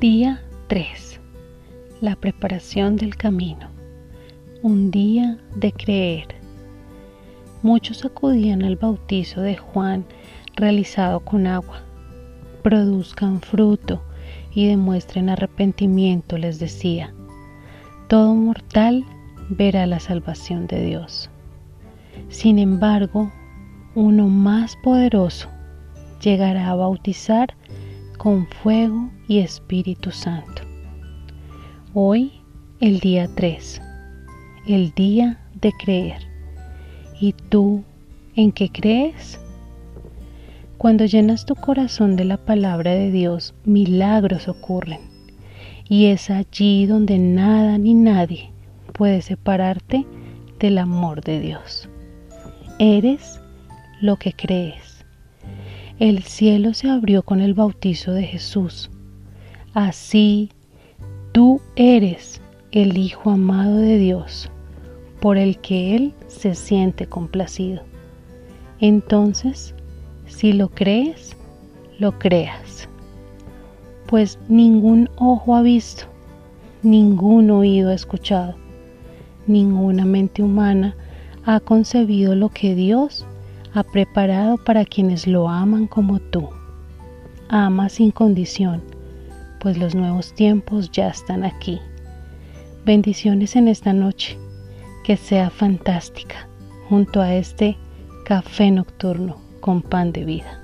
Día 3. La preparación del camino. Un día de creer. Muchos acudían al bautizo de Juan realizado con agua. Produzcan fruto y demuestren arrepentimiento, les decía. Todo mortal verá la salvación de Dios. Sin embargo, uno más poderoso llegará a bautizar con fuego y Espíritu Santo. Hoy, el día 3, el día de creer. ¿Y tú en qué crees? Cuando llenas tu corazón de la palabra de Dios, milagros ocurren. Y es allí donde nada ni nadie puede separarte del amor de Dios. Eres lo que crees el cielo se abrió con el bautizo de Jesús. Así tú eres el Hijo amado de Dios, por el que Él se siente complacido. Entonces, si lo crees, lo creas. Pues ningún ojo ha visto, ningún oído ha escuchado, ninguna mente humana ha concebido lo que Dios ha preparado para quienes lo aman como tú. Ama sin condición, pues los nuevos tiempos ya están aquí. Bendiciones en esta noche, que sea fantástica, junto a este café nocturno con pan de vida.